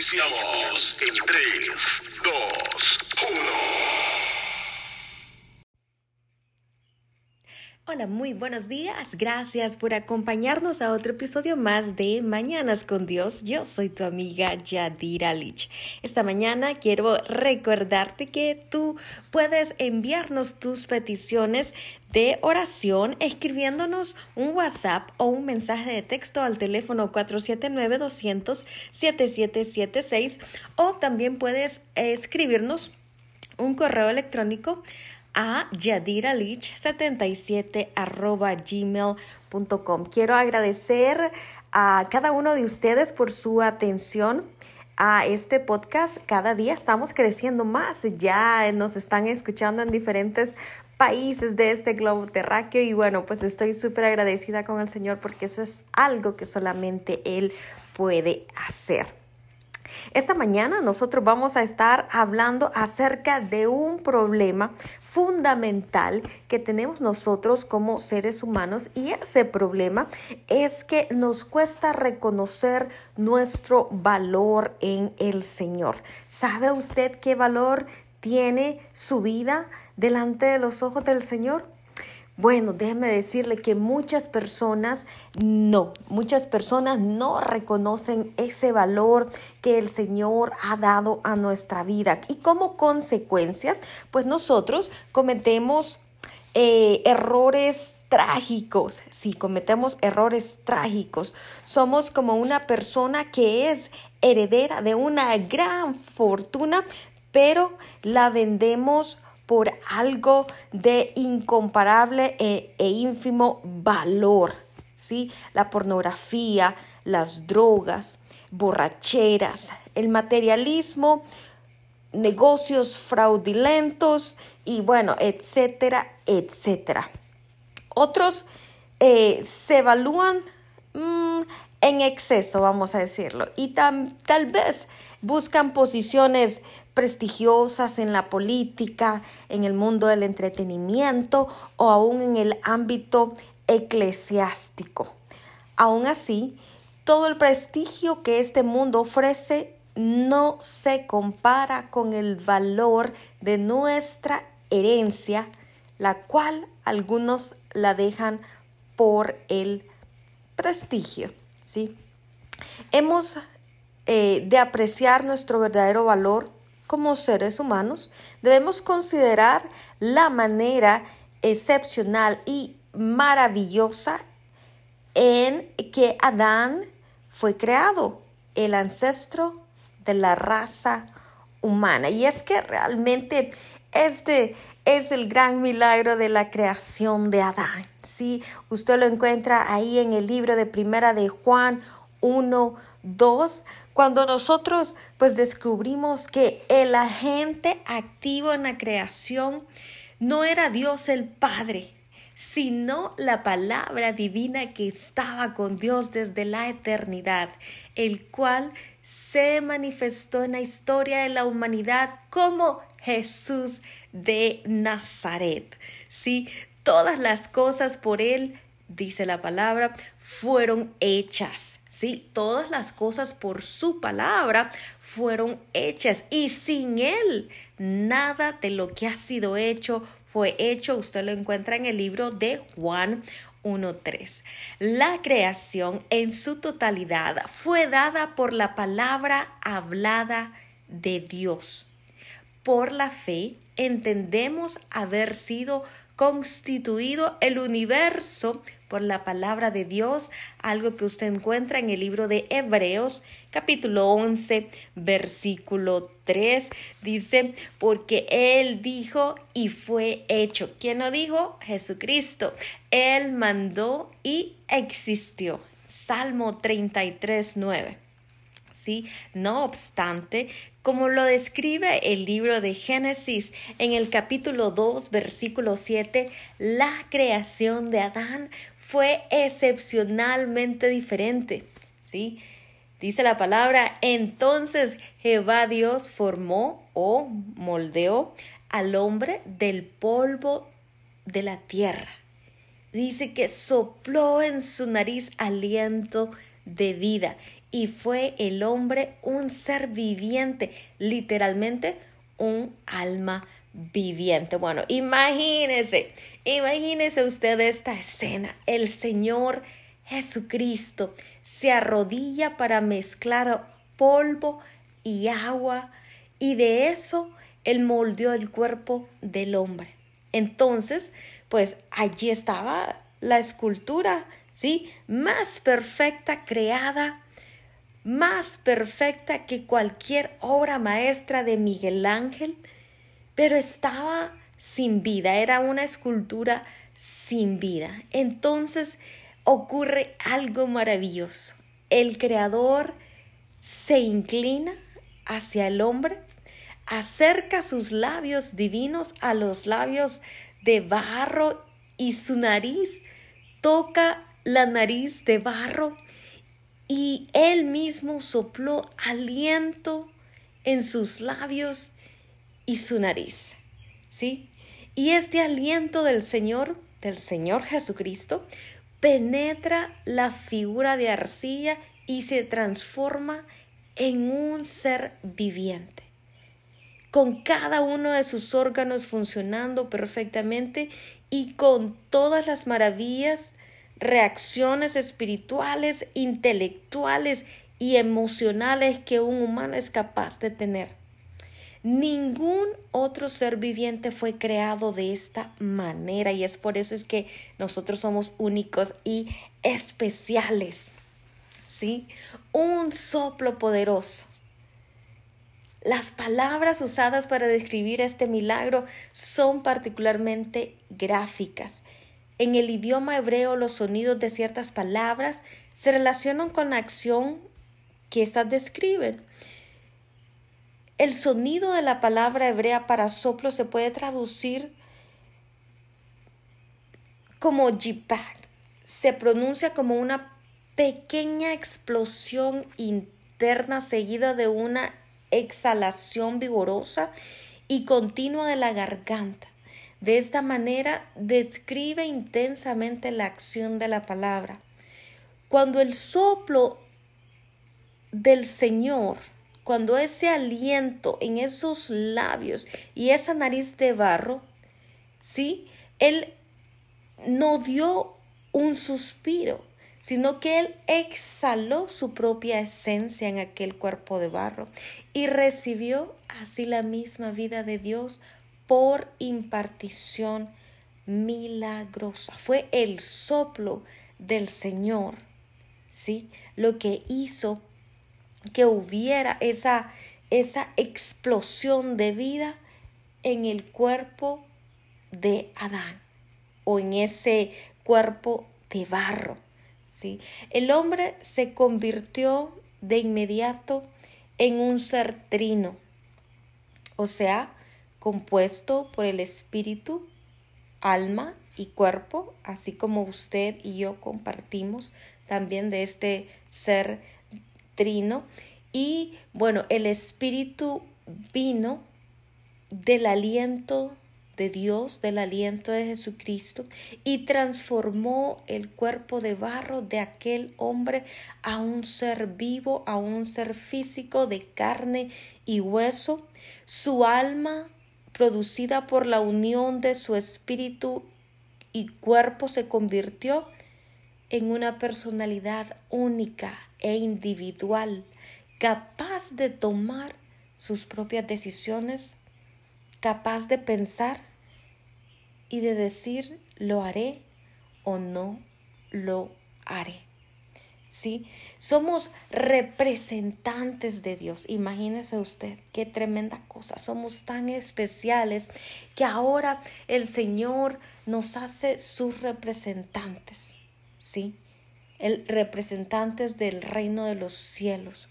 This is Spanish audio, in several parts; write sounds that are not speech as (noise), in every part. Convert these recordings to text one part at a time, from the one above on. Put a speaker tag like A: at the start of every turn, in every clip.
A: Iniciamos en 3, 2, 1.
B: Hola, muy buenos días. Gracias por acompañarnos a otro episodio más de Mañanas con Dios. Yo soy tu amiga Yadira Lich. Esta mañana quiero recordarte que tú puedes enviarnos tus peticiones de oración escribiéndonos un WhatsApp o un mensaje de texto al teléfono 479-200-7776 o también puedes escribirnos un correo electrónico a yadiralich77 arroba gmail.com. Quiero agradecer a cada uno de ustedes por su atención a este podcast. Cada día estamos creciendo más. Ya nos están escuchando en diferentes países de este globo terráqueo y bueno, pues estoy súper agradecida con el Señor porque eso es algo que solamente Él puede hacer. Esta mañana nosotros vamos a estar hablando acerca de un problema fundamental que tenemos nosotros como seres humanos y ese problema es que nos cuesta reconocer nuestro valor en el Señor. ¿Sabe usted qué valor tiene su vida delante de los ojos del Señor? Bueno, déjeme decirle que muchas personas no, muchas personas no reconocen ese valor que el Señor ha dado a nuestra vida. Y como consecuencia, pues nosotros cometemos eh, errores trágicos, si cometemos errores trágicos, somos como una persona que es heredera de una gran fortuna, pero la vendemos por algo de incomparable e, e, ínfimo valor. ¿sí? La pornografía, las drogas, borracheras, el materialismo, negocios fraudulentos y bueno, etcétera, etcétera. Otros eh, se evalúan mm, en exceso, vamos a decirlo, y tal vez buscan posiciones prestigiosas en la política, en el mundo del entretenimiento o aún en el ámbito eclesiástico. Aún así, todo el prestigio que este mundo ofrece no se compara con el valor de nuestra herencia, la cual algunos la dejan por el prestigio. ¿sí? Hemos eh, de apreciar nuestro verdadero valor como seres humanos, debemos considerar la manera excepcional y maravillosa en que Adán fue creado, el ancestro de la raza humana. Y es que realmente este es el gran milagro de la creación de Adán. Sí, usted lo encuentra ahí en el libro de Primera de Juan 1, 2, cuando nosotros pues descubrimos que el agente activo en la creación no era Dios el Padre, sino la palabra divina que estaba con Dios desde la eternidad, el cual se manifestó en la historia de la humanidad como Jesús de Nazaret. Sí, todas las cosas por él, dice la palabra, fueron hechas Sí, todas las cosas por su palabra fueron hechas y sin él nada de lo que ha sido hecho fue hecho. Usted lo encuentra en el libro de Juan 1.3. La creación en su totalidad fue dada por la palabra hablada de Dios. Por la fe entendemos haber sido constituido el universo por la palabra de Dios, algo que usted encuentra en el libro de Hebreos capítulo 11 versículo 3 dice, porque Él dijo y fue hecho. ¿Quién lo dijo? Jesucristo. Él mandó y existió. Salmo 33, 9. ¿Sí? No obstante, como lo describe el libro de Génesis en el capítulo 2, versículo 7, la creación de Adán fue excepcionalmente diferente. ¿Sí? Dice la palabra, entonces Jehová Dios formó o moldeó al hombre del polvo de la tierra. Dice que sopló en su nariz aliento de vida y fue el hombre un ser viviente, literalmente un alma viviente. Bueno, imagínese, imagínese usted esta escena. El Señor Jesucristo se arrodilla para mezclar polvo y agua y de eso Él moldeó el cuerpo del hombre. Entonces, pues allí estaba la escultura, ¿sí? Más perfecta creada, más perfecta que cualquier obra maestra de Miguel Ángel, pero estaba sin vida, era una escultura sin vida. Entonces ocurre algo maravilloso. El creador se inclina hacia el hombre, acerca sus labios divinos a los labios de barro y su nariz toca la nariz de barro y él mismo sopló aliento en sus labios y su nariz. ¿Sí? Y este aliento del Señor, del Señor Jesucristo, penetra la figura de arcilla y se transforma en un ser viviente, con cada uno de sus órganos funcionando perfectamente y con todas las maravillas, reacciones espirituales, intelectuales y emocionales que un humano es capaz de tener. Ningún otro ser viviente fue creado de esta manera y es por eso es que nosotros somos únicos y especiales. ¿Sí? Un soplo poderoso. Las palabras usadas para describir este milagro son particularmente gráficas. En el idioma hebreo los sonidos de ciertas palabras se relacionan con la acción que éstas describen. El sonido de la palabra hebrea para soplo se puede traducir como jipak. Se pronuncia como una pequeña explosión interna seguida de una exhalación vigorosa y continua de la garganta. De esta manera describe intensamente la acción de la palabra. Cuando el soplo del Señor cuando ese aliento en esos labios y esa nariz de barro, ¿sí? Él no dio un suspiro, sino que él exhaló su propia esencia en aquel cuerpo de barro y recibió así la misma vida de Dios por impartición milagrosa. Fue el soplo del Señor, ¿sí? Lo que hizo que hubiera esa, esa explosión de vida en el cuerpo de Adán o en ese cuerpo de barro. ¿sí? El hombre se convirtió de inmediato en un ser trino, o sea, compuesto por el espíritu, alma y cuerpo, así como usted y yo compartimos también de este ser trino. Y bueno, el Espíritu vino del aliento de Dios, del aliento de Jesucristo, y transformó el cuerpo de barro de aquel hombre a un ser vivo, a un ser físico de carne y hueso. Su alma, producida por la unión de su espíritu y cuerpo, se convirtió en una personalidad única e individual, capaz de tomar sus propias decisiones, capaz de pensar y de decir lo haré o no lo haré. ¿Sí? Somos representantes de Dios. Imagínese usted qué tremenda cosa. Somos tan especiales que ahora el Señor nos hace sus representantes. ¿Sí? el representantes del reino de los cielos,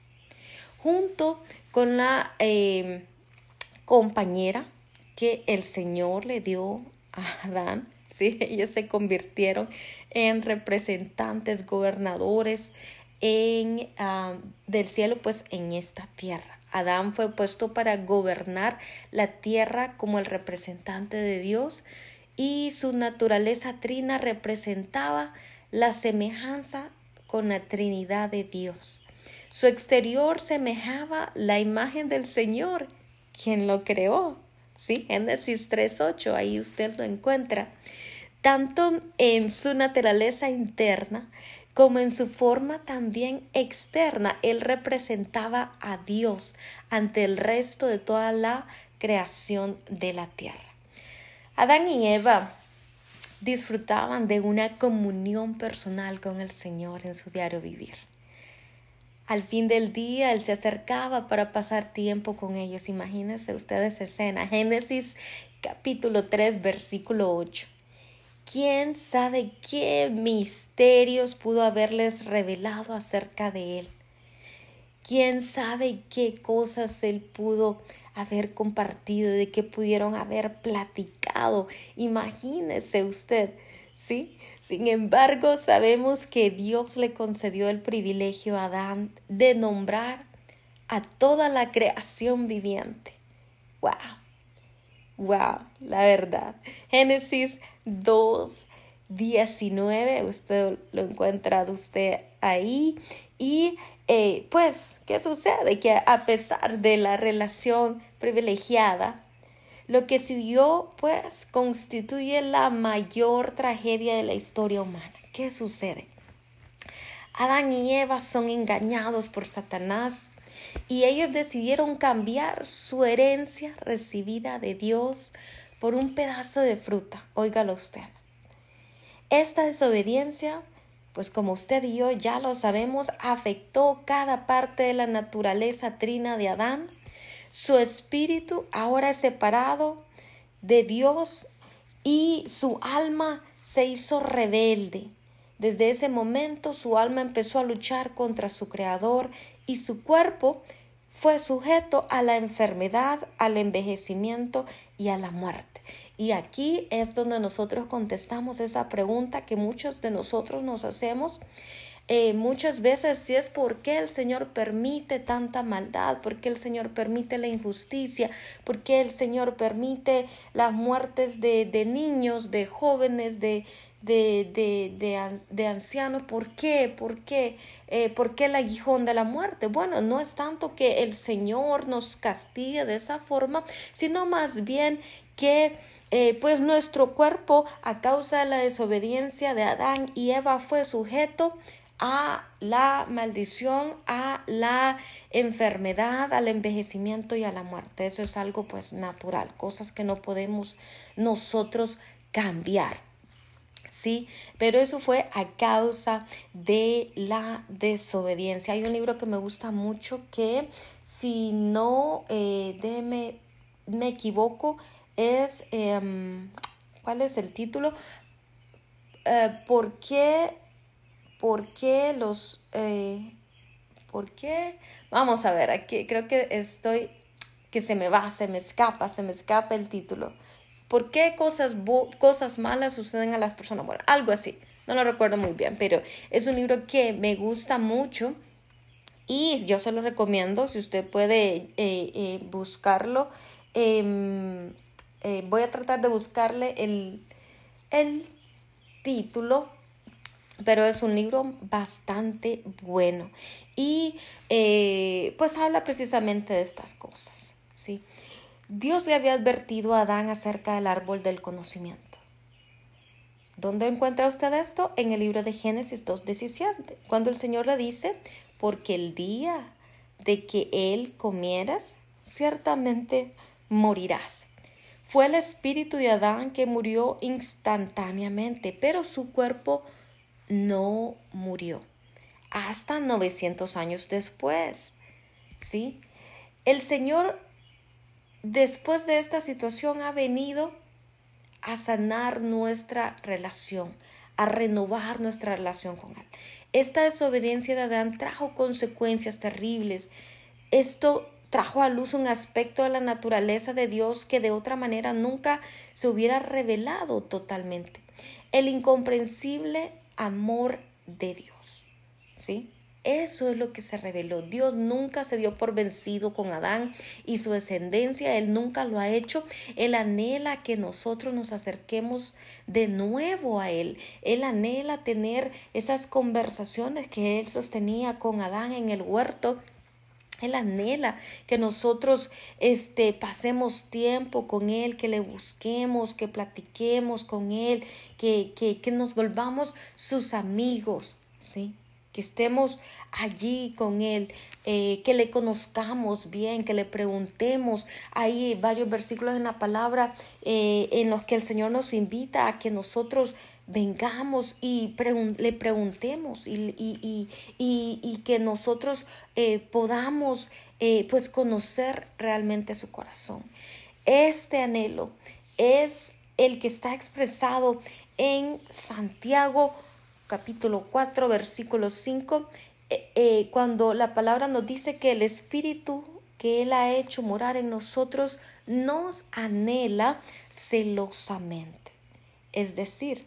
B: junto con la eh, compañera que el Señor le dio a Adán. (laughs) ¿sí? Ellos se convirtieron en representantes, gobernadores en, ah, del cielo, pues en esta tierra. Adán fue puesto para gobernar la tierra como el representante de Dios y su naturaleza trina representaba la semejanza con la Trinidad de Dios. Su exterior semejaba la imagen del Señor, quien lo creó. Sí, Génesis 3.8, ahí usted lo encuentra. Tanto en su naturaleza interna como en su forma también externa, él representaba a Dios ante el resto de toda la creación de la tierra. Adán y Eva disfrutaban de una comunión personal con el Señor en su diario vivir. Al fin del día, Él se acercaba para pasar tiempo con ellos. Imagínense ustedes escena. Génesis capítulo 3, versículo 8. ¿Quién sabe qué misterios pudo haberles revelado acerca de Él? ¿Quién sabe qué cosas Él pudo haber compartido, de qué pudieron haber platicado? Imagínese usted, ¿sí? Sin embargo, sabemos que Dios le concedió el privilegio a Adán de nombrar a toda la creación viviente. ¡Wow! ¡Wow! La verdad. Génesis 2, 19, usted lo encuentra usted ahí. Y eh, pues, ¿qué sucede? Que a pesar de la relación privilegiada, lo que siguió, pues, constituye la mayor tragedia de la historia humana. ¿Qué sucede? Adán y Eva son engañados por Satanás y ellos decidieron cambiar su herencia recibida de Dios por un pedazo de fruta. Óigalo usted. Esta desobediencia, pues como usted y yo ya lo sabemos, afectó cada parte de la naturaleza trina de Adán su espíritu ahora es separado de Dios y su alma se hizo rebelde. Desde ese momento su alma empezó a luchar contra su creador y su cuerpo fue sujeto a la enfermedad, al envejecimiento y a la muerte. Y aquí es donde nosotros contestamos esa pregunta que muchos de nosotros nos hacemos eh, muchas veces si es porque el Señor permite tanta maldad, porque el Señor permite la injusticia, porque el Señor permite las muertes de, de niños, de jóvenes, de, de, de, de, ancianos. ¿Por qué? ¿Por qué? Eh, ¿Por qué el aguijón de la muerte? Bueno, no es tanto que el Señor nos castigue de esa forma, sino más bien que eh, pues nuestro cuerpo a causa de la desobediencia de Adán y Eva fue sujeto a la maldición, a la enfermedad, al envejecimiento y a la muerte. Eso es algo pues natural, cosas que no podemos nosotros cambiar. ¿Sí? Pero eso fue a causa de la desobediencia. Hay un libro que me gusta mucho que, si no, eh, me equivoco, es, em, ¿cuál es el título? Eh, ¿Por qué ¿por qué los... Eh, ¿Por qué? Vamos a ver, aquí creo que estoy... que se me va, se me escapa, se me escapa el título. ¿Por qué cosas, cosas malas suceden a las personas buenas? Algo así. No lo recuerdo muy bien, pero es un libro que me gusta mucho y yo se lo recomiendo si usted puede eh, eh, buscarlo. Em, voy a tratar de buscarle el, el título pero es un libro bastante bueno y eh, pues habla precisamente de estas cosas, ¿sí? Dios le había advertido a Adán acerca del árbol del conocimiento. ¿Dónde encuentra usted esto? En el libro de Génesis 2.17, cuando el Señor le dice, porque el día de que él comieras, ciertamente morirás. Fue el espíritu de Adán que murió instantáneamente, pero su cuerpo no murió hasta 900 años después. ¿Sí? El Señor, después de esta situación, ha venido a sanar nuestra relación, a renovar nuestra relación con Él. Esta desobediencia de Adán trajo consecuencias terribles. Esto trajo a luz un aspecto de la naturaleza de Dios que de otra manera nunca se hubiera revelado totalmente. El incomprensible amor de Dios. ¿Sí? Eso es lo que se reveló. Dios nunca se dio por vencido con Adán y su descendencia. Él nunca lo ha hecho. Él anhela que nosotros nos acerquemos de nuevo a Él. Él anhela tener esas conversaciones que Él sostenía con Adán en el huerto. Él anhela que nosotros este, pasemos tiempo con Él, que le busquemos, que platiquemos con Él, que, que, que nos volvamos sus amigos, ¿sí? Que estemos allí con Él, eh, que le conozcamos bien, que le preguntemos. Hay varios versículos en la palabra eh, en los que el Señor nos invita a que nosotros vengamos y le preguntemos y, y, y, y, que nosotros eh, podamos pues conocer realmente su corazón. Este anhelo es el que está expresado en Santiago capítulo 4, versículo 5, eh, eh, cuando la palabra nos dice que el Espíritu que Él ha hecho morar en nosotros nos anhela celosamente. Es decir,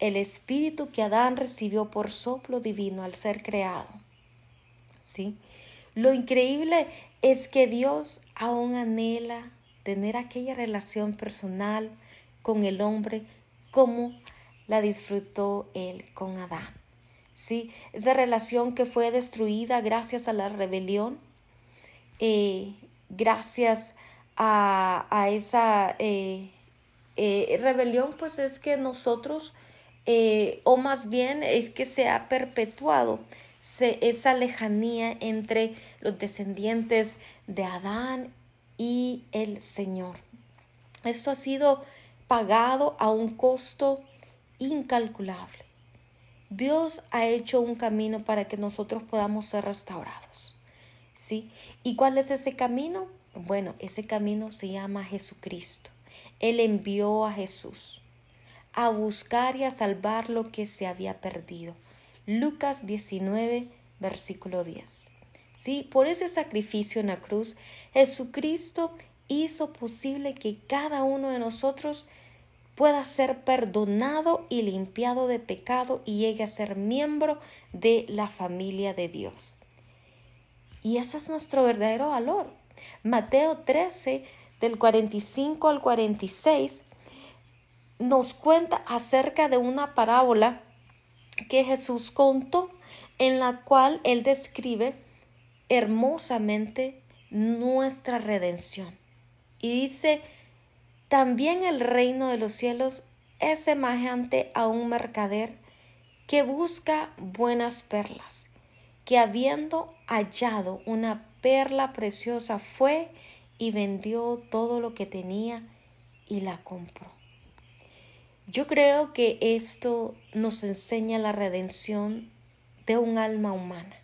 B: el Espíritu que Adán recibió por soplo divino al ser creado. ¿Sí? Lo increíble es que Dios aún anhela tener aquella relación personal con el hombre como la disfrutó él con Adán. ¿Sí? Esa relación que fue destruida gracias a la rebelión, eh, gracias a, esa eh, eh, rebelión, pues es que nosotros, o más bien es que se ha perpetuado esa lejanía entre los descendientes de Adán y el Señor. Esto ha sido pagado a un costo incalculable. Dios ha hecho un camino para que nosotros podamos ser restaurados. ¿Sí? ¿Y cuál es ese camino? Bueno, ese camino se llama Jesucristo. Él envió a Jesús a buscar y a salvar lo que se había perdido. Lucas 19, versículo 10. ¿Sí? Por ese sacrificio en la cruz, Jesucristo hizo posible que cada uno de nosotros pueda ser perdonado y limpiado de pecado y llegue a ser miembro de la familia de Dios. Y ese es nuestro verdadero valor. Mateo 13, del 45 al 46, nos cuenta acerca de una parábola que Jesús contó, en la cual él describe hermosamente nuestra redención. Y dice, también el reino de los cielos es semejante a un mercader que busca buenas perlas, que habiendo hallado una perla preciosa fue y vendió todo lo que tenía y la compró. Yo creo que esto nos enseña la redención de un alma humana.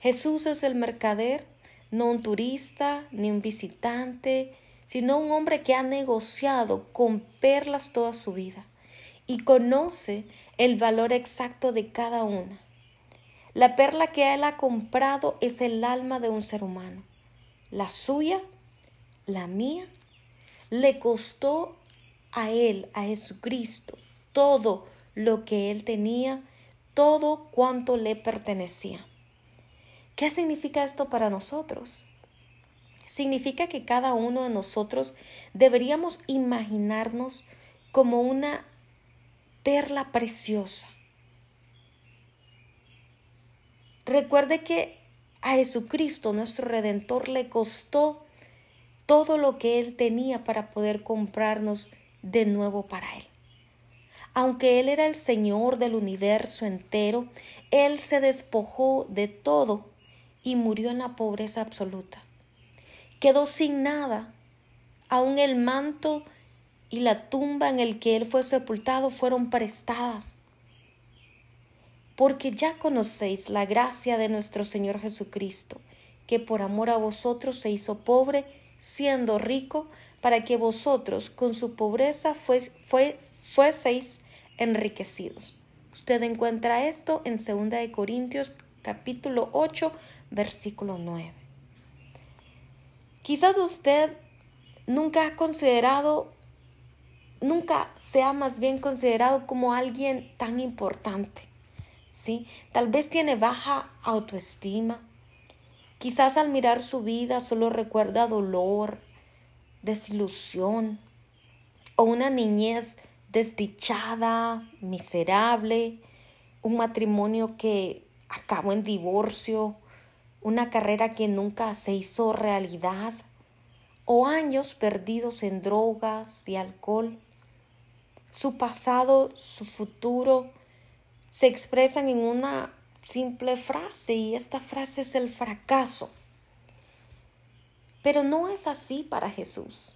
B: Jesús es el mercader, no un turista, ni un visitante, sino un hombre que ha negociado con perlas toda su vida y conoce el valor exacto de cada una. La perla que él ha comprado es el alma de un ser humano. La suya, la mía, le costó a él, a Jesucristo, todo lo que él tenía, todo cuanto le pertenecía. ¿Qué significa esto para nosotros? Significa que cada uno de nosotros deberíamos imaginarnos como una perla preciosa. Recuerde que a Jesucristo, nuestro Redentor, le costó todo lo que Él tenía para poder comprarnos de nuevo para Él. Aunque Él era el Señor del universo entero, Él se despojó de todo y murió en la pobreza absoluta quedó sin nada. Aún el manto y la tumba en el que él fue sepultado fueron prestadas. Porque ya conocéis la gracia de nuestro Señor Jesucristo, que por amor a vosotros se hizo pobre, siendo rico, para que vosotros con su pobreza fueseis enriquecidos. Usted encuentra esto en 2 Corintios capítulo 8, versículo 9. Quizás usted nunca ha considerado, nunca sea más bien considerado como alguien tan importante. ¿sí? Tal vez tiene baja autoestima. Quizás al mirar su vida solo recuerda dolor, desilusión o una niñez desdichada, miserable, un matrimonio que acabó en divorcio, una carrera que nunca se hizo realidad o años perdidos en drogas y alcohol. Su pasado, su futuro se expresan en una simple frase y esta frase es el fracaso. Pero no es así para Jesús.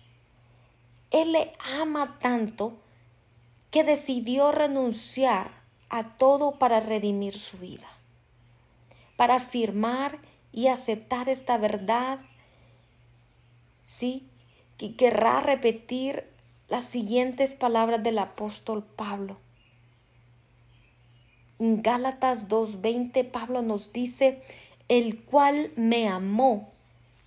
B: Él le ama tanto que decidió renunciar a todo para redimir su vida, para afirmar y aceptar esta verdad. Sí, que querrá repetir las siguientes palabras del apóstol Pablo. En Gálatas 2:20 Pablo nos dice, el cual me amó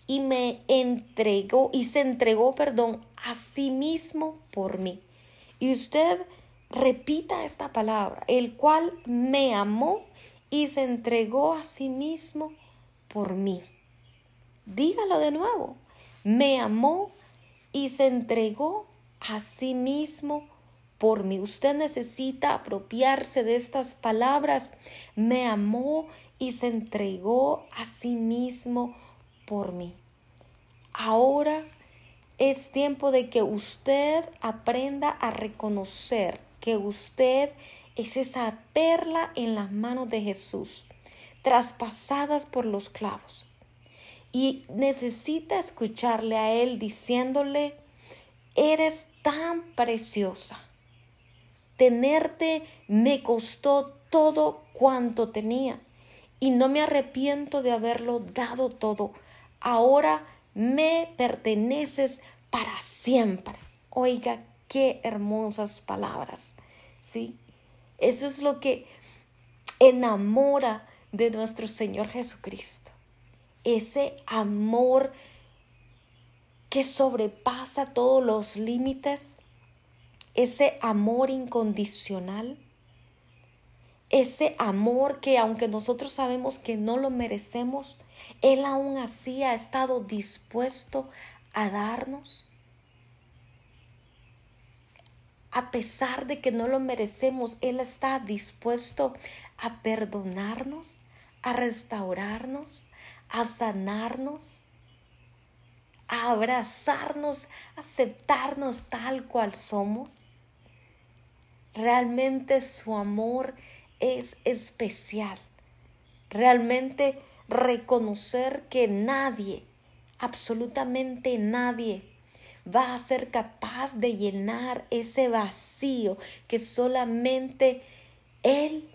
B: y me entregó y se entregó, perdón, a sí mismo por mí. Y usted repita esta palabra, el cual me amó y se entregó a sí mismo por mí. Dígalo de nuevo, me amó y se entregó a sí mismo por mí. Usted necesita apropiarse de estas palabras. Me amó y se entregó a sí mismo por mí. Ahora es tiempo de que usted aprenda a reconocer que usted es esa perla en las manos de Jesús, traspasadas por los clavos. Y necesita escucharle a Él diciéndole, eres tan preciosa Tenerte me costó todo cuanto tenía y no me arrepiento de haberlo dado todo. Ahora me perteneces para siempre. Oiga, qué hermosas palabras. ¿Sí? Eso es lo que enamora de nuestro Señor Jesucristo. Ese amor que sobrepasa todos los límites, ese amor incondicional, ese amor que aunque nosotros sabemos que no lo merecemos, Él aún así ha estado dispuesto a darnos. A pesar de que no lo merecemos, Él está dispuesto a perdonarnos, a restaurarnos, a sanarnos, a abrazarnos, aceptarnos tal cual somos. Realmente su amor es especial. Realmente reconocer que nadie, absolutamente nadie, va a ser capaz de llenar ese vacío que solamente Él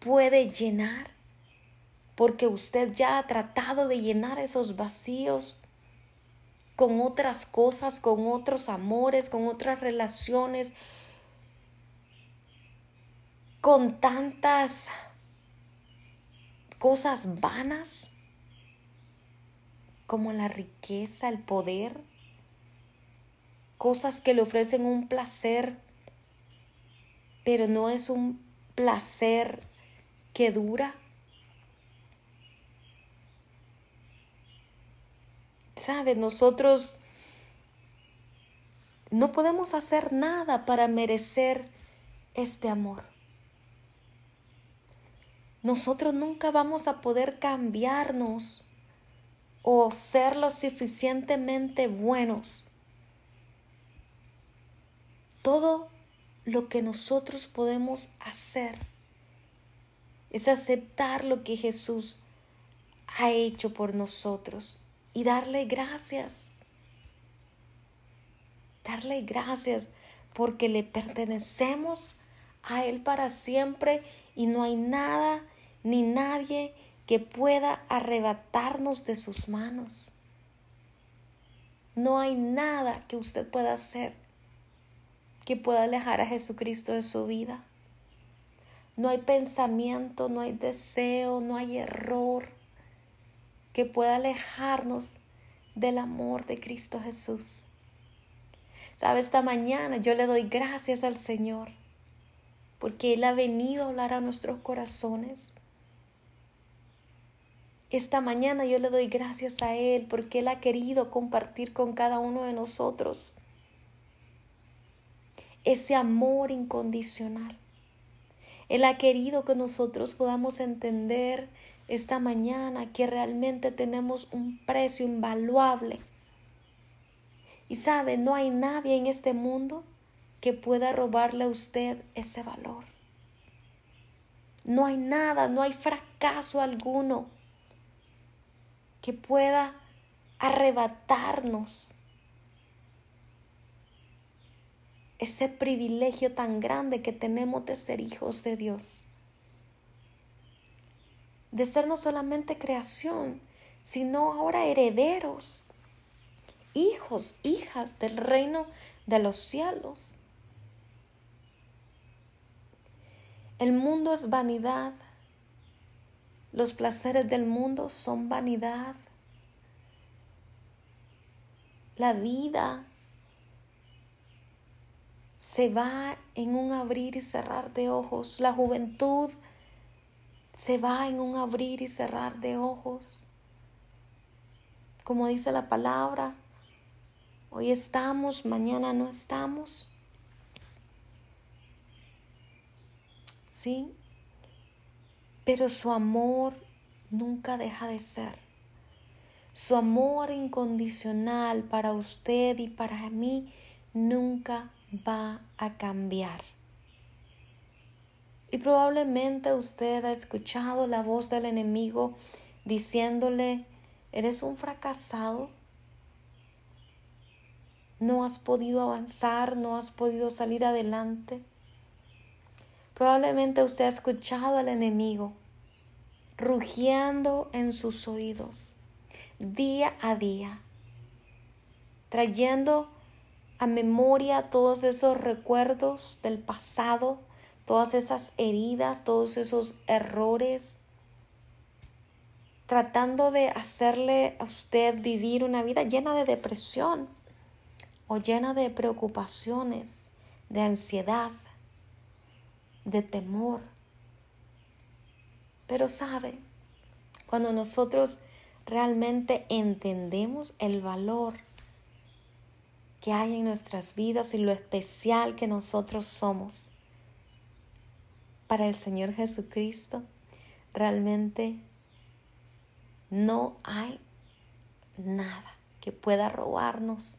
B: puede llenar. Porque usted ya ha tratado de llenar esos vacíos con otras cosas, con otros amores, con otras relaciones, con tantas cosas vanas como la riqueza, el poder, cosas que le ofrecen un placer, pero no es un placer que dura. ¿Sabe? Nosotros no podemos hacer nada para merecer este amor. Nosotros nunca vamos a poder cambiarnos o ser lo suficientemente buenos. Todo lo que nosotros podemos hacer es aceptar lo que Jesús ha hecho por nosotros y darle gracias. Darle gracias porque le pertenecemos a Él para siempre y no hay nada ni nadie que pueda arrebatarnos de sus manos. No hay nada que usted pueda hacer que pueda alejar a Jesucristo de su vida. No hay pensamiento, no hay deseo, no hay error que pueda alejarnos del amor de Cristo Jesús. Sabe, esta mañana yo le doy gracias al Señor porque Él ha venido a hablar a nuestros corazones. Esta mañana yo le doy gracias a Él porque Él ha querido compartir con cada uno de nosotros ese amor incondicional. Él ha querido que nosotros podamos entender esta mañana que realmente tenemos un precio invaluable. Y sabe, no hay nadie en este mundo que pueda robarle a usted ese valor. No hay nada, no hay fracaso alguno que pueda arrebatarnos ese privilegio tan grande que tenemos de ser hijos de Dios. De ser no solamente creación, sino ahora herederos, hijos, hijas del reino de los cielos. El mundo es vanidad. Los placeres del mundo son vanidad. La vida se va en un abrir y cerrar de ojos. La juventud se va en un abrir y cerrar de ojos. Como dice la palabra, hoy estamos, mañana no estamos. ¿Sí? Pero su amor nunca deja de ser. Su amor incondicional para usted y para mí nunca va a cambiar. Y probablemente usted ha escuchado la voz del enemigo diciéndole, eres un fracasado, no has podido avanzar, no has podido salir adelante. Probablemente usted ha escuchado al enemigo rugiendo en sus oídos día a día, trayendo a memoria todos esos recuerdos del pasado, todas esas heridas, todos esos errores, tratando de hacerle a usted vivir una vida llena de depresión o llena de preocupaciones, de ansiedad, de temor. Pero sabe, cuando nosotros realmente entendemos el valor que hay en nuestras vidas y lo especial que nosotros somos para el Señor Jesucristo, realmente no hay nada que pueda robarnos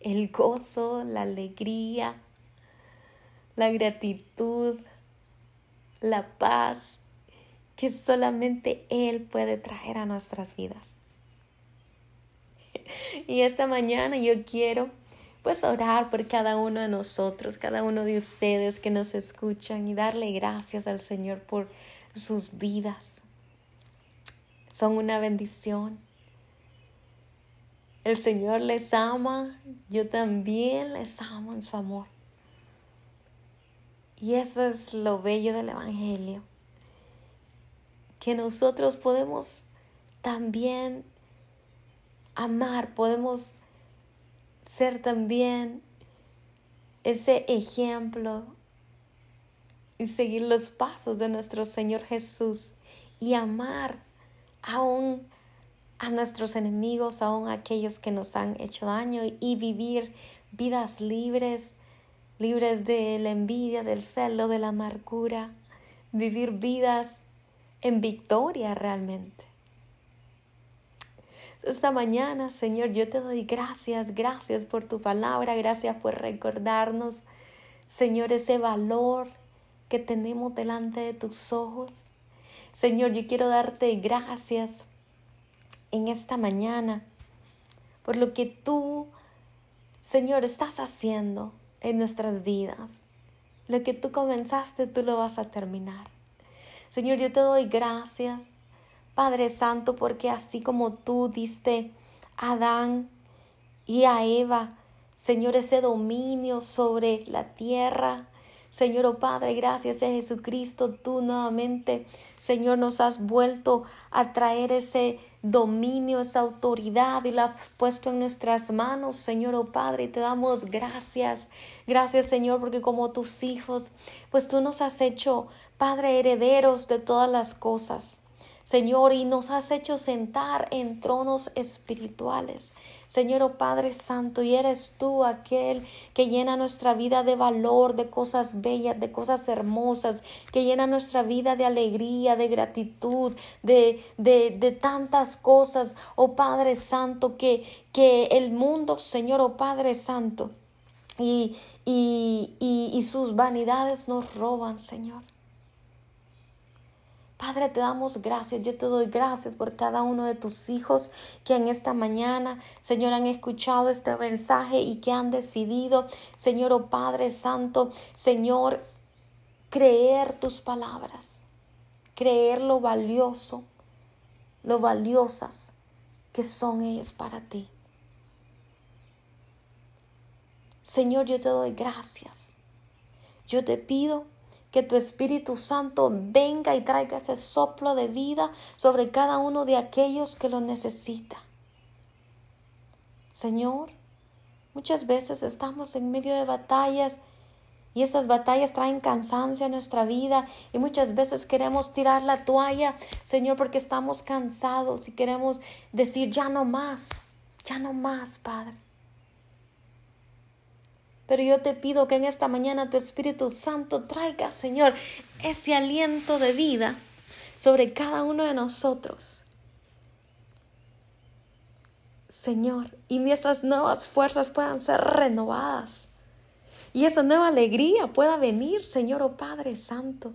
B: el gozo, la alegría, la gratitud, la paz que solamente Él puede traer a nuestras vidas. (laughs) Y esta mañana yo quiero pues orar por cada uno de nosotros, cada uno de ustedes que nos escuchan y darle gracias al Señor por sus vidas. Son una bendición. El Señor les ama, yo también les amo en su amor. Y eso es lo bello del Evangelio, que nosotros podemos también amar, podemos ser también ese ejemplo y seguir los pasos de nuestro Señor Jesús y amar aún a nuestros enemigos, aún a aquellos que nos han hecho daño y vivir vidas libres, libres de la envidia, del celo, de la amargura, vivir vidas en victoria realmente. Esta mañana, Señor, yo te doy gracias, gracias por tu palabra, gracias por recordarnos, Señor, ese valor que tenemos delante de tus ojos. Señor, yo quiero darte gracias en esta mañana por lo que tú, Señor, estás haciendo en nuestras vidas. Lo que tú comenzaste, tú lo vas a terminar. Señor, yo te doy gracias Padre Santo, porque así como tú diste a Adán y a Eva, Señor, ese dominio sobre la tierra, Señor, oh Padre, gracias a Jesucristo, tú nuevamente, Señor, nos has vuelto a traer ese dominio, esa autoridad y la has puesto en nuestras manos, Señor, oh Padre, y te damos gracias. Gracias, Señor, porque como tus hijos, pues tú nos has hecho, Padre, herederos de todas las cosas. Señor, y nos has hecho sentar en tronos espirituales. Señor, oh Padre Santo, y eres tú aquel que llena nuestra vida de valor, de cosas bellas, de cosas hermosas, que llena nuestra vida de alegría, de gratitud, de, de, de tantas cosas, oh Padre Santo, que, que el mundo, Señor, oh Padre Santo, y, y, y, y sus vanidades nos roban, Señor. Padre, te damos gracias. Yo te doy gracias por cada uno de tus hijos que en esta mañana, Señor, han escuchado este mensaje y que han decidido, Señor, oh Padre Santo, Señor, creer tus palabras, creer lo valioso, lo valiosas que son ellas para ti. Señor, yo te doy gracias. Yo te pido que tu Espíritu Santo venga y traiga ese soplo de vida sobre cada uno de aquellos que lo necesita. Señor, muchas veces estamos en medio de batallas y estas batallas traen cansancio a nuestra vida y muchas veces queremos tirar la toalla, Señor, porque estamos cansados y queremos decir ya no más, ya no más, Padre. Pero yo te pido que en esta mañana tu Espíritu Santo traiga, Señor, ese aliento de vida sobre cada uno de nosotros. Señor, y esas nuevas fuerzas puedan ser renovadas. Y esa nueva alegría pueda venir, Señor, oh Padre Santo.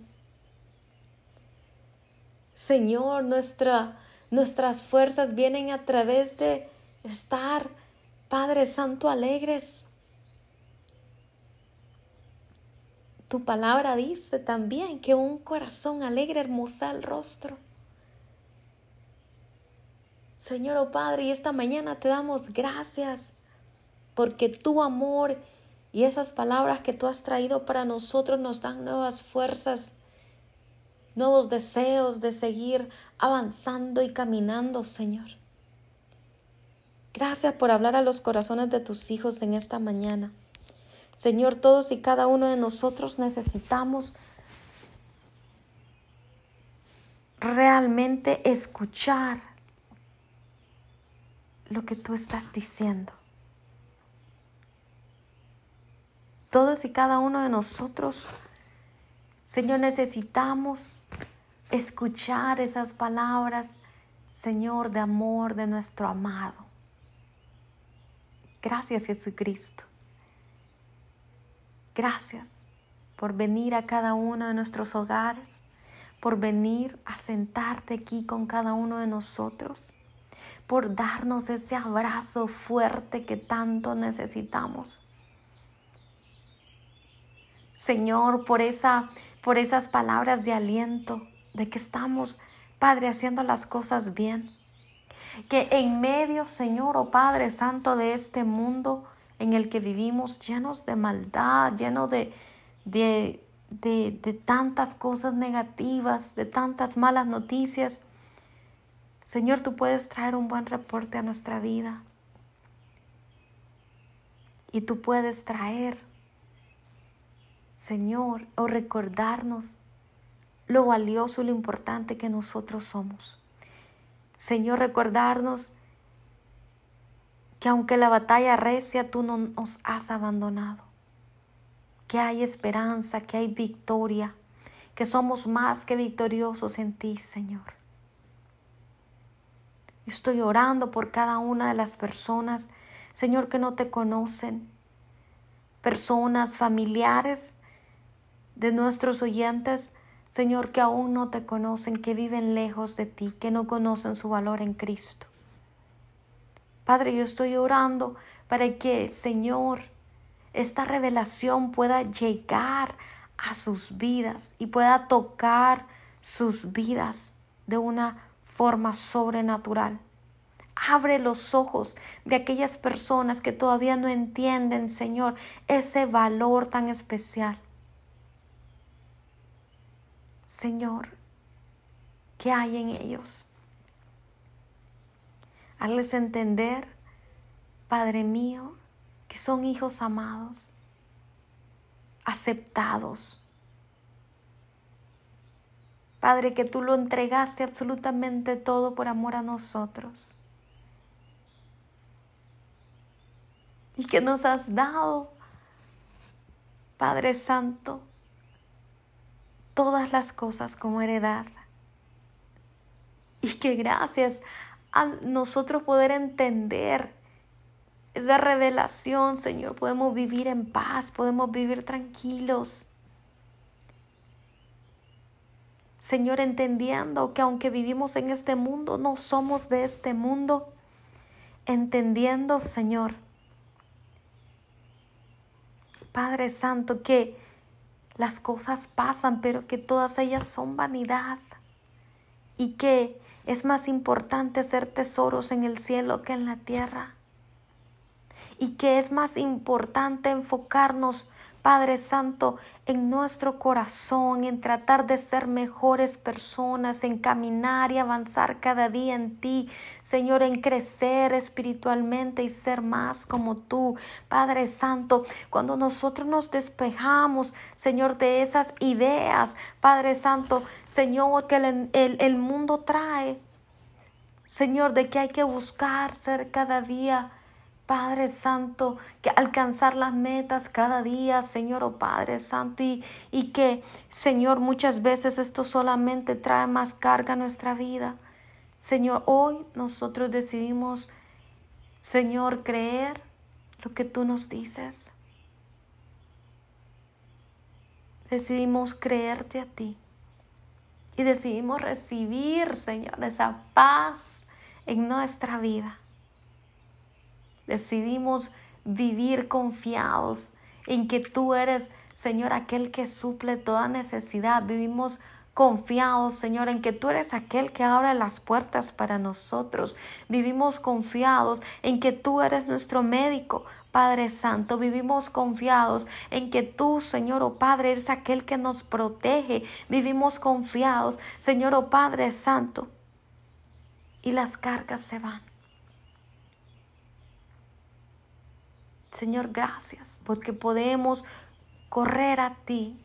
B: Señor, nuestra, nuestras fuerzas vienen a través de estar, Padre Santo, alegres Tu palabra dice también que un corazón alegre hermosa el rostro. Señor oh Padre, y esta mañana te damos gracias porque tu amor y esas palabras que tú has traído para nosotros nos dan nuevas fuerzas, nuevos deseos de seguir avanzando y caminando, Señor. Gracias por hablar a los corazones de tus hijos en esta mañana. Señor, todos y cada uno de nosotros necesitamos realmente escuchar lo que tú estás diciendo. Todos y cada uno de nosotros, Señor, necesitamos escuchar esas palabras, Señor, de amor de nuestro amado. Gracias, Jesucristo. Gracias por venir a cada uno de nuestros hogares, por venir a sentarte aquí con cada uno de nosotros, por darnos ese abrazo fuerte que tanto necesitamos. Señor, por esa por esas palabras de aliento de que estamos, Padre, haciendo las cosas bien. Que en medio, Señor, oh Padre Santo de este mundo, en el que vivimos llenos de maldad, llenos de, de, de, tantas cosas negativas, de tantas malas noticias. Señor, tú puedes traer un buen reporte a nuestra vida. Y tú puedes traer, Señor, o recordarnos lo valioso y lo importante que nosotros somos. Señor, recordarnos que aunque la batalla recia, tú no nos has abandonado, que hay esperanza, que hay victoria, que somos más que victoriosos en ti, Señor. estoy orando por cada una de las personas, Señor, que no te conocen, personas familiares de nuestros oyentes, Señor, que aún no te conocen, que viven lejos de ti, que no conocen su valor en Cristo. Padre, yo estoy orando para que, Señor, esta revelación pueda llegar a sus vidas y pueda tocar sus vidas de una forma sobrenatural. Abre los ojos de aquellas personas que todavía no entienden, Señor, ese valor tan especial. Señor, ¿qué hay en ellos? Hazles entender, Padre mío, que son hijos amados, aceptados. Padre, que tú lo entregaste absolutamente todo por amor a nosotros. Y que nos has dado, Padre Santo, todas las cosas como heredad. Y que gracias a nosotros poder entender esa revelación, Señor, podemos vivir en paz, podemos vivir tranquilos. Señor, entendiendo que aunque vivimos en este mundo, no somos de este mundo. Entendiendo, Señor, Padre Santo, que las cosas pasan, pero que todas ellas son vanidad y que es más importante hacer tesoros en el cielo que en la tierra. Y que es más importante enfocarnos Padre Santo, en nuestro corazón, en tratar de ser mejores personas, en caminar y avanzar cada día en ti, Señor, en crecer espiritualmente y ser más como tú, Padre Santo, cuando nosotros nos despejamos, Señor, de esas ideas, Padre Santo, Señor, que el, el mundo trae, Señor, de que hay que buscar ser cada día Padre Santo, que alcanzar las metas cada día, Señor, oh Padre Santo, y, y que, Señor, muchas veces esto solamente trae más carga a nuestra vida. Señor, hoy nosotros decidimos, Señor, creer lo que tú nos dices. Decidimos creerte a ti y decidimos recibir, Señor, esa paz en nuestra vida. Decidimos vivir confiados en que tú eres, Señor, aquel que suple toda necesidad. Vivimos confiados, Señor, en que tú eres aquel que abre las puertas para nosotros. Vivimos confiados en que tú eres nuestro médico, Padre Santo. Vivimos confiados en que tú, Señor, oh Padre, eres aquel que nos protege. Vivimos confiados, Señor, oh Padre Santo. Y las cargas se van. Señor, gracias, porque podemos correr a ti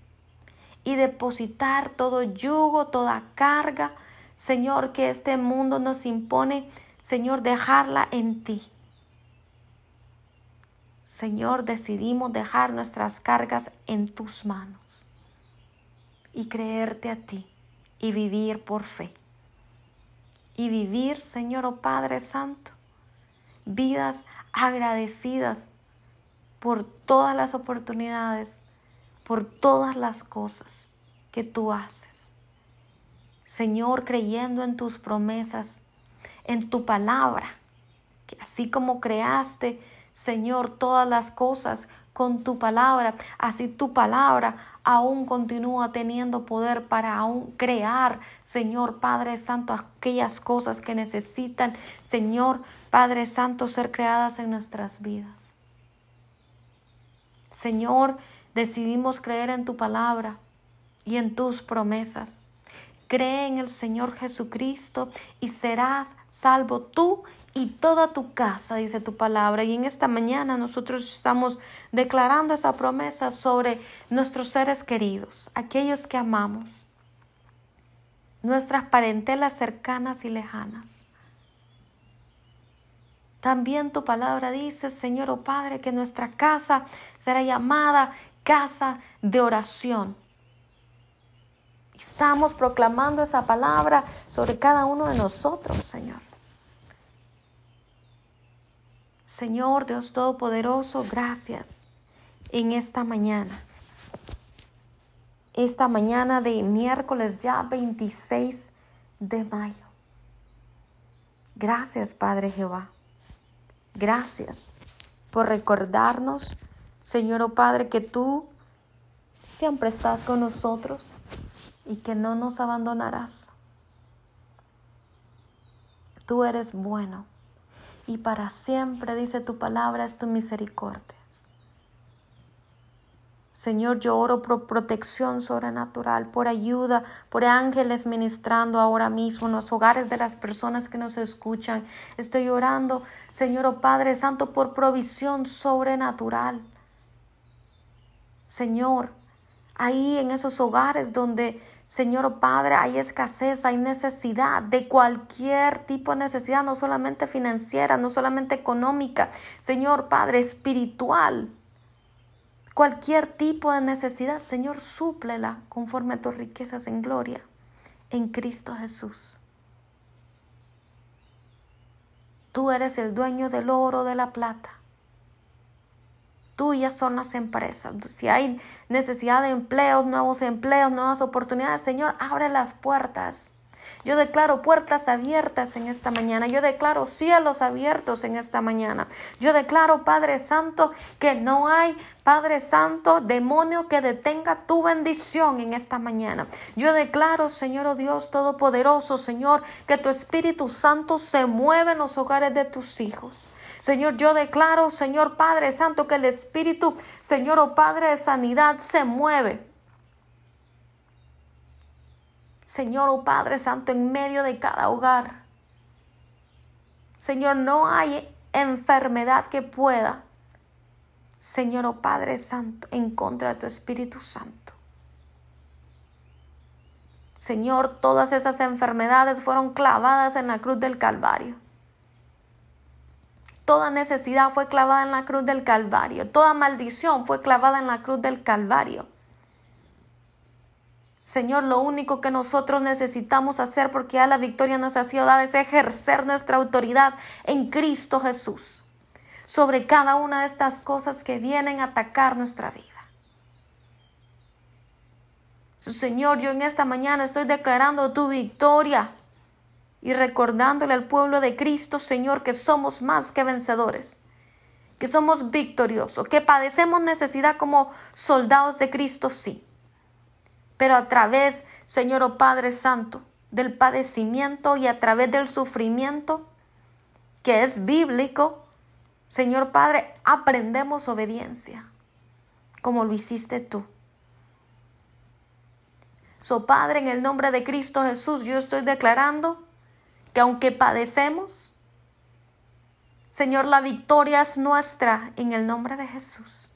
B: y depositar todo yugo, toda carga, Señor, que este mundo nos impone, Señor, dejarla en ti. Señor, decidimos dejar nuestras cargas en tus manos y creerte a ti y vivir por fe. Y vivir, Señor, oh Padre Santo, vidas agradecidas por todas las oportunidades, por todas las cosas que tú haces. Señor, creyendo en tus promesas, en tu palabra, que así como creaste, Señor, todas las cosas con tu palabra, así tu palabra aún continúa teniendo poder para aún crear, Señor Padre Santo, aquellas cosas que necesitan, Señor Padre Santo, ser creadas en nuestras vidas. Señor, decidimos creer en tu palabra y en tus promesas. Cree en el Señor Jesucristo y serás salvo tú y toda tu casa, dice tu palabra. Y en esta mañana nosotros estamos declarando esa promesa sobre nuestros seres queridos, aquellos que amamos, nuestras parentelas cercanas y lejanas. También tu palabra dice, Señor, oh Padre, que nuestra casa será llamada casa de oración. Estamos proclamando esa palabra sobre cada uno de nosotros, Señor. Señor Dios Todopoderoso, gracias en esta mañana. Esta mañana de miércoles ya 26 de mayo. Gracias, Padre Jehová. Gracias por recordarnos, Señor o oh Padre, que tú siempre estás con nosotros y que no nos abandonarás. Tú eres bueno y para siempre, dice tu palabra, es tu misericordia. Señor, yo oro por protección sobrenatural, por ayuda, por ángeles ministrando ahora mismo en los hogares de las personas que nos escuchan. Estoy orando, Señor oh Padre Santo, por provisión sobrenatural. Señor, ahí en esos hogares donde Señor oh Padre, hay escasez, hay necesidad de cualquier tipo de necesidad, no solamente financiera, no solamente económica, Señor Padre, espiritual cualquier tipo de necesidad, Señor, súplela conforme a tus riquezas en gloria en Cristo Jesús. Tú eres el dueño del oro, de la plata. Tuyas son las empresas. Si hay necesidad de empleos, nuevos empleos, nuevas oportunidades, Señor, abre las puertas. Yo declaro puertas abiertas en esta mañana. Yo declaro cielos abiertos en esta mañana. Yo declaro, Padre Santo, que no hay, Padre Santo, demonio que detenga tu bendición en esta mañana. Yo declaro, Señor oh Dios Todopoderoso, Señor, que tu Espíritu Santo se mueve en los hogares de tus hijos. Señor, yo declaro, Señor Padre Santo, que el Espíritu, Señor, oh Padre de sanidad, se mueve Señor, oh Padre Santo, en medio de cada hogar. Señor, no hay enfermedad que pueda, Señor, oh Padre Santo, en contra de tu Espíritu Santo. Señor, todas esas enfermedades fueron clavadas en la cruz del Calvario. Toda necesidad fue clavada en la cruz del Calvario. Toda maldición fue clavada en la cruz del Calvario. Señor, lo único que nosotros necesitamos hacer porque ya la victoria ha sido dada es ejercer nuestra autoridad en Cristo Jesús sobre cada una de estas cosas que vienen a atacar nuestra vida. Señor, yo en esta mañana estoy declarando tu victoria y recordándole al pueblo de Cristo, Señor, que somos más que vencedores, que somos victoriosos, que padecemos necesidad como soldados de Cristo, sí pero a través, Señor oh Padre Santo, del padecimiento y a través del sufrimiento, que es bíblico, Señor Padre, aprendemos obediencia, como lo hiciste tú. So Padre, en el nombre de Cristo Jesús, yo estoy declarando que aunque padecemos, Señor, la victoria es nuestra en el nombre de Jesús.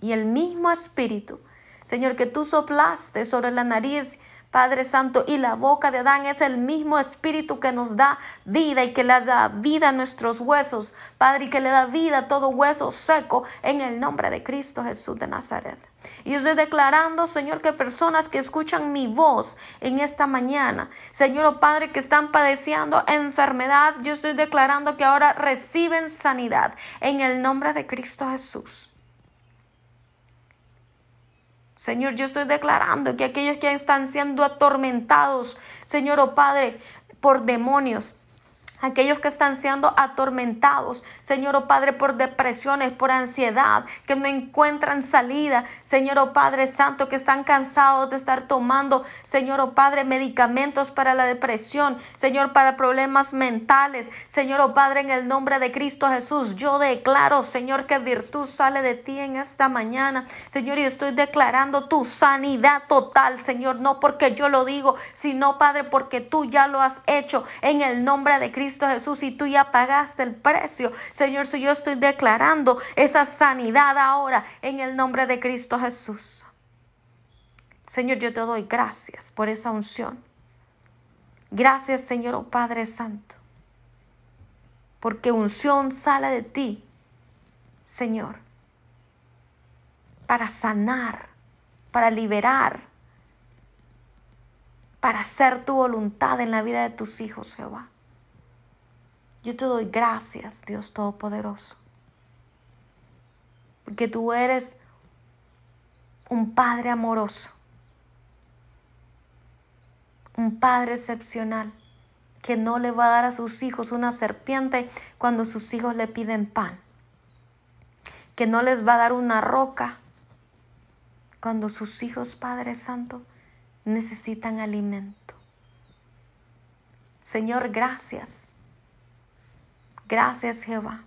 B: Y el mismo Espíritu Señor, que tú soplaste sobre la nariz Padre Santo, y la boca de Adán es el mismo espíritu que nos da vida y que le da vida a nuestros huesos, Padre, y que le da vida a todo hueso seco en el nombre de Cristo Jesús de Nazaret. Y estoy declarando, Señor, que personas que escuchan mi voz en esta mañana, Señor, oh Padre, que están padeciendo enfermedad, yo estoy declarando que ahora reciben sanidad en el nombre de Cristo Jesús. Señor, yo estoy declarando que aquellos que están siendo atormentados, Señor, oh Padre, por demonios, aquellos que están siendo atormentados, Señor oh Padre, por depresiones, por ansiedad, que no encuentran salida, Señor oh Padre Santo, que están cansados de estar tomando, Señor oh Padre, medicamentos para la depresión, Señor, para problemas mentales, Señor oh Padre, en el nombre de Cristo Jesús, yo declaro, Señor, que virtud sale de ti en esta mañana, Señor, y estoy declarando tu sanidad total, Señor, no porque yo lo digo, sino, Padre, porque tú ya lo has hecho en el nombre de Cristo Cristo Jesús y tú ya pagaste el precio. Señor, si yo estoy declarando esa sanidad ahora en el nombre de Cristo Jesús. Señor, yo te doy gracias por esa unción. Gracias, Señor oh Padre Santo, porque unción sale de ti, Señor, para sanar, para liberar, para hacer tu voluntad en la vida de tus hijos, Jehová. Yo te doy gracias, Dios Todopoderoso, porque tú eres un Padre amoroso, un Padre excepcional, que no le va a dar a sus hijos una serpiente cuando sus hijos le piden pan, que no les va a dar una roca cuando sus hijos, Padre Santo, necesitan alimento. Señor, gracias Gracias Jehová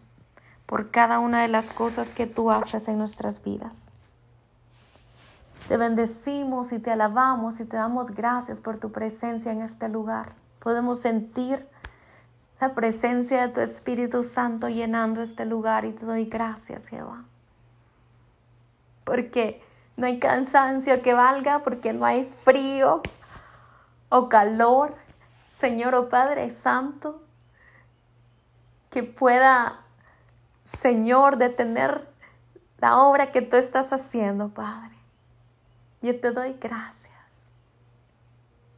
B: por cada una de las cosas que tú haces en nuestras vidas. Te bendecimos y te alabamos y te damos gracias por tu presencia en este lugar. Podemos sentir la presencia de tu Espíritu Santo llenando este lugar y te doy gracias, Jehová. Porque no hay cansancio que valga, porque no hay frío o calor, Señor o oh Padre Santo, que pueda, Señor, detener la obra que tú estás haciendo, Padre. Yo te doy gracias.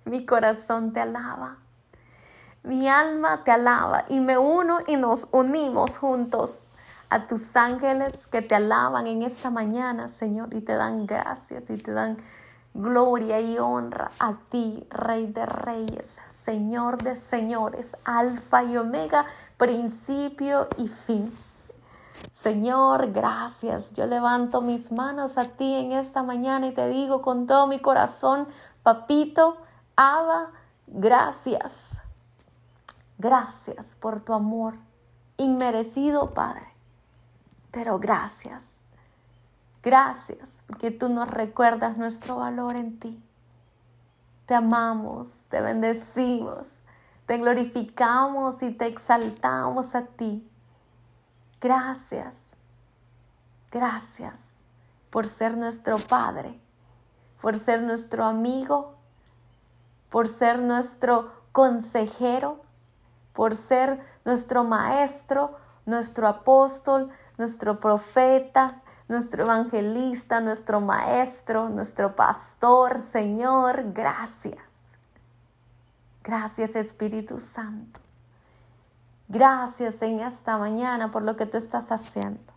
B: Mi corazón te alaba. Mi alma te alaba y me uno y nos unimos juntos a tus ángeles que te alaban en esta mañana, Señor, y te dan gracias y te dan gloria y honra a ti, Rey de Reyes, Señor de Señores, Alfa y Omega, principio y fin. Señor, gracias. Yo levanto mis manos a ti en esta mañana y te digo con todo mi corazón, papito, Abba, gracias. Gracias por tu amor inmerecido, Padre. Pero gracias. Gracias porque tú nos recuerdas nuestro valor en ti. Te amamos, te bendecimos, te glorificamos y te exaltamos a ti. Gracias. Gracias por ser nuestro Padre, por ser nuestro amigo, por ser nuestro consejero, por ser nuestro maestro, nuestro apóstol, nuestro profeta, nuestro evangelista, nuestro maestro, nuestro pastor, Señor, gracias. Gracias Espíritu Santo. Gracias en esta mañana por lo que tú estás haciendo.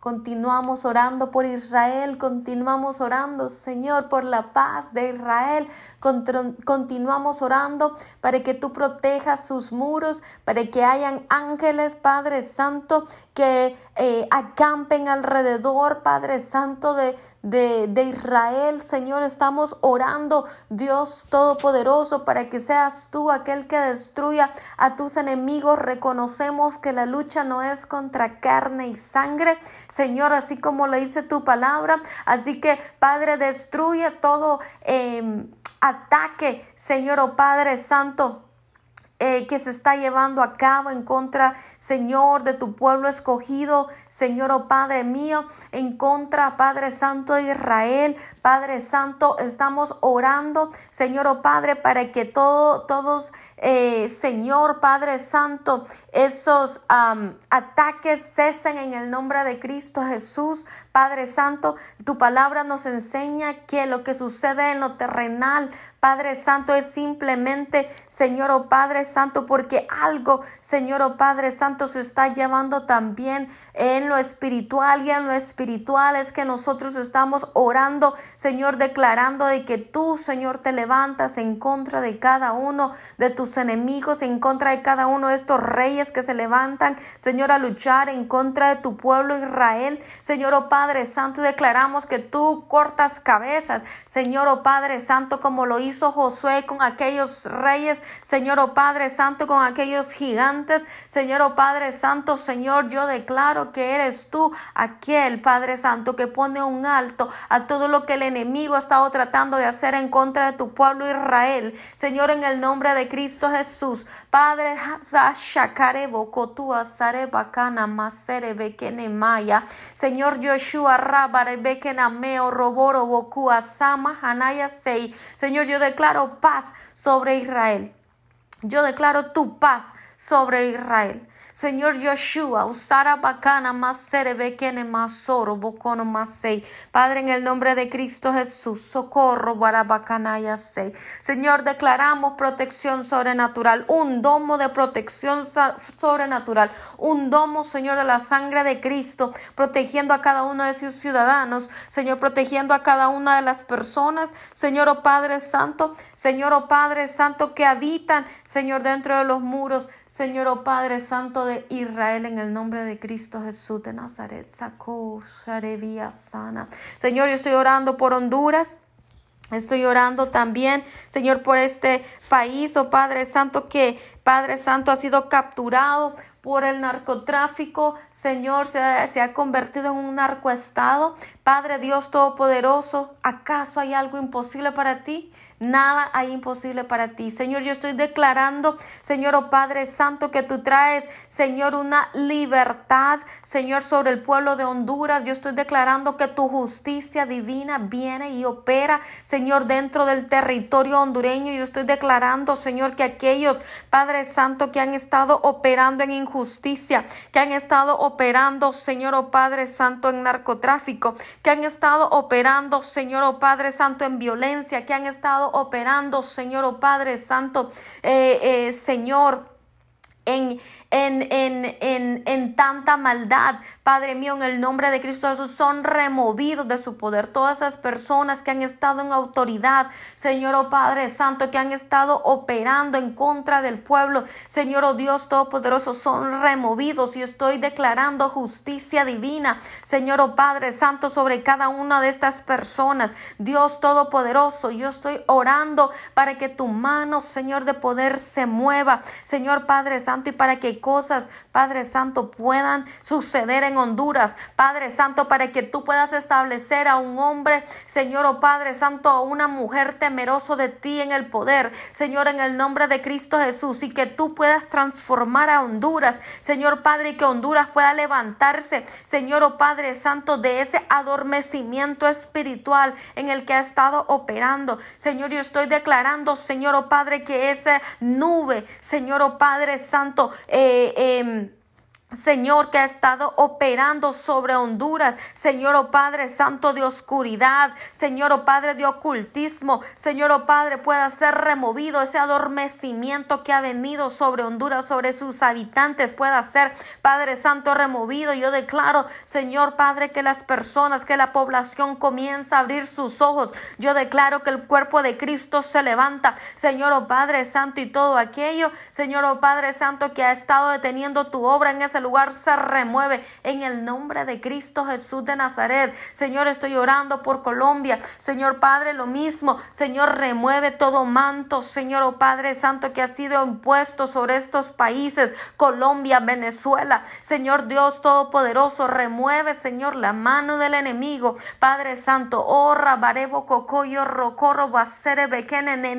B: Continuamos orando por Israel, continuamos orando, Señor, por la paz de Israel. Continuamos orando para que tú protejas sus muros, para que hayan ángeles, Padre Santo, que eh, acampen alrededor, Padre Santo de, de, de Israel. Señor, estamos orando, Dios Todopoderoso, para que seas tú aquel que destruya a tus enemigos. Reconocemos que la lucha no es contra carne y sangre Señor, así como le dice tu palabra. Así que, Padre, destruye todo em, ataque, Señor, o oh Padre Santo. Eh, que se está llevando a cabo en contra, Señor, de tu pueblo escogido, Señor, oh Padre mío, en contra, Padre Santo de Israel, Padre Santo, estamos orando, Señor, oh Padre, para que todo, todos eh, Señor Padre Santo, esos ataques cesen en el nombre de Cristo Jesús. Padre Santo, tu palabra nos enseña que lo que sucede en lo terrenal, Padre Santo, es simplemente, Señor o oh Padre Santo, porque algo, Señor o oh Padre Santo, se está llevando también en lo espiritual y en lo espiritual es que nosotros estamos orando, Señor, declarando de que tú, Señor, te levantas en contra de cada uno de tus enemigos, en contra de cada uno de estos reyes que se levantan, Señor, a luchar en contra de tu pueblo Israel. Señor, oh Padre Santo, declaramos que tú cortas cabezas, Señor, oh Padre Santo, como lo hizo Josué con aquellos reyes, Señor, oh Padre Santo, con aquellos gigantes, Señor, oh Padre Santo, Señor, yo declaro que eres tú, aquel Padre Santo que pone un alto a todo lo que el enemigo ha estado tratando de hacer en contra de tu pueblo Israel. Señor, en el nombre de Cristo Jesús, Padre, Señor Joshua Rabare Bekenameo Roboro Bokua Sama Hanaya Sei. Señor, yo declaro paz sobre Israel. Yo declaro tu paz sobre Israel. Señor Yoshua, usara bacana más bekene masoro bocono masei. Padre, en el nombre de Cristo Jesús, socorro barabacanaya sei. Señor, declaramos protección sobrenatural, un domo de protección sobrenatural, un domo, Señor, de la sangre de Cristo, protegiendo a cada uno de sus ciudadanos, Señor, protegiendo a cada una de las personas, Señor, oh Padre Santo, Señor, oh Padre Santo, que habitan, Señor, dentro de los muros, Señor, oh Padre Santo de Israel, en el nombre de Cristo Jesús de Nazaret, sacó sana. Señor, yo estoy orando por Honduras. Estoy orando también, Señor, por este país, oh Padre Santo, que Padre Santo ha sido capturado por el narcotráfico, Señor, se, se ha convertido en un narcoestado. Padre Dios Todopoderoso, ¿acaso hay algo imposible para ti? Nada hay imposible para ti. Señor, yo estoy declarando, Señor, oh Padre Santo, que tú traes, Señor, una libertad, Señor, sobre el pueblo de Honduras. Yo estoy declarando que tu justicia divina viene y opera, Señor, dentro del territorio hondureño. Yo estoy declarando, Señor, que aquellos, Padre Santo, que han estado operando en injusticia, que han estado operando, Señor, oh Padre Santo, en narcotráfico, que han estado operando, Señor, oh Padre Santo, en violencia, que han estado operando, Señor, o oh Padre Santo, eh, eh, Señor, en, en, en, en, en tanta maldad. Padre mío, en el nombre de Cristo Jesús, son removidos de su poder. Todas esas personas que han estado en autoridad, Señor, oh Padre Santo, que han estado operando en contra del pueblo, Señor, oh Dios Todopoderoso, son removidos y estoy declarando justicia divina, Señor, oh Padre Santo, sobre cada una de estas personas. Dios Todopoderoso, yo estoy orando para que tu mano, Señor, de poder se mueva, Señor Padre Santo, y para que cosas, Padre Santo, puedan suceder en Honduras. Padre Santo, para que tú puedas establecer a un hombre, Señor, o oh Padre Santo, a una mujer temeroso de ti en el poder, Señor, en el nombre de Cristo Jesús, y que tú puedas transformar a Honduras, Señor Padre, y que Honduras pueda levantarse, Señor, o oh Padre Santo, de ese adormecimiento espiritual en el que ha estado operando. Señor, yo estoy declarando, Señor, o oh Padre, que esa nube, Señor, o Padre Santo, eh, eh, Señor, que ha estado operando sobre Honduras, Señor, oh Padre Santo de oscuridad, Señor, oh Padre de ocultismo, Señor, oh Padre, pueda ser removido ese adormecimiento que ha venido sobre Honduras, sobre sus habitantes, pueda ser, Padre Santo, removido. Yo declaro, Señor Padre, que las personas, que la población comienza a abrir sus ojos. Yo declaro que el cuerpo de Cristo se levanta, Señor, oh Padre Santo, y todo aquello, Señor, oh Padre Santo, que ha estado deteniendo tu obra en ese lugar se remueve en el nombre de Cristo Jesús de Nazaret. Señor, estoy orando por Colombia. Señor Padre, lo mismo. Señor, remueve todo manto, Señor oh Padre Santo, que ha sido impuesto sobre estos países, Colombia, Venezuela. Señor Dios Todopoderoso, remueve, Señor, la mano del enemigo. Padre Santo, oh Rabarebo, Cocoyo, Rocorro, Basere,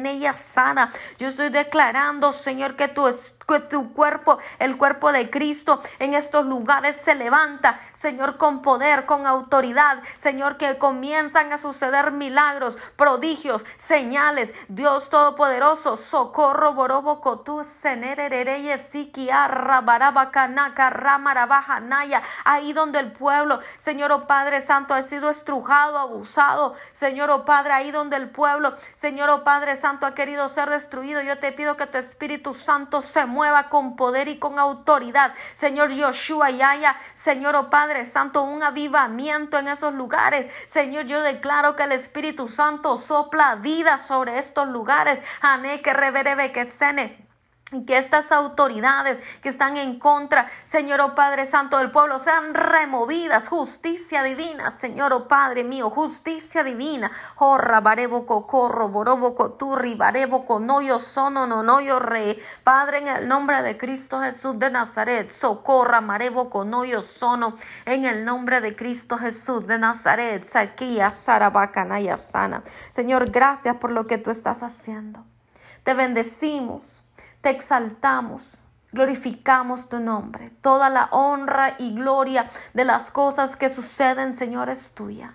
B: ella sana. Yo estoy declarando, Señor, que tu espíritu tu cuerpo, el cuerpo de Cristo en estos lugares se levanta, Señor, con poder, con autoridad, Señor, que comienzan a suceder milagros, prodigios, señales, Dios Todopoderoso, socorro, borobo, cotú, senerereye, siquiarra, barabacanaka, ramarabaja, naya, ahí donde el pueblo, Señor, oh Padre Santo, ha sido estrujado, abusado, Señor, oh Padre, ahí donde el pueblo, Señor, oh Padre Santo, ha querido ser destruido, yo te pido que tu Espíritu Santo se mueva con poder y con autoridad. Señor Yoshua y haya, Señor oh Padre Santo, un avivamiento en esos lugares. Señor, yo declaro que el Espíritu Santo sopla vida sobre estos lugares. Ané que reverebe que sene que estas autoridades que están en contra, Señor, oh Padre Santo del pueblo, sean removidas. Justicia divina, Señor, oh Padre mío, justicia divina. Jorra, barebo, cocorro, borobo, coturri, barebo, conoyo, sono, nonoyo, re. Padre, en el nombre de Cristo Jesús de Nazaret, socorra, marebo, conoyo, sono. En el nombre de Cristo Jesús de Nazaret, saquía, sarabacanaya, sana. Señor, gracias por lo que tú estás haciendo. Te bendecimos te exaltamos, glorificamos tu nombre. Toda la honra y gloria de las cosas que suceden, Señor, es tuya.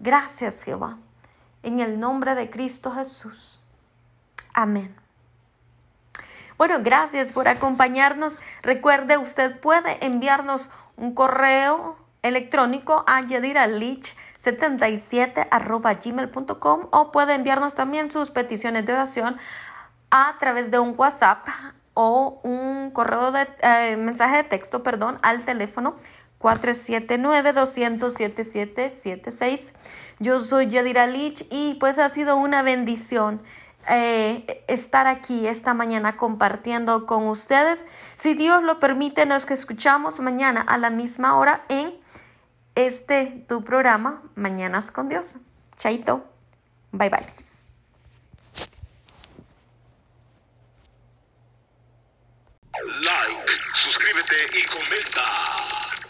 B: Gracias, Jehová, en el nombre de Cristo Jesús. Amén. Bueno, gracias por acompañarnos. Recuerde, usted puede enviarnos un correo electrónico a yadiralich 77 gmail.com o puede enviarnos también sus peticiones de oración a través de un WhatsApp o un correo de eh, mensaje de texto, perdón, al teléfono 479-207-7776. Yo soy Yadira Lich y pues ha sido una bendición eh, estar aquí esta mañana compartiendo con ustedes. Si Dios lo permite, nos escuchamos mañana a la misma hora en este tu programa, Mañanas con Dios. Chaito. Bye bye.
A: Like, suscríbete y comenta.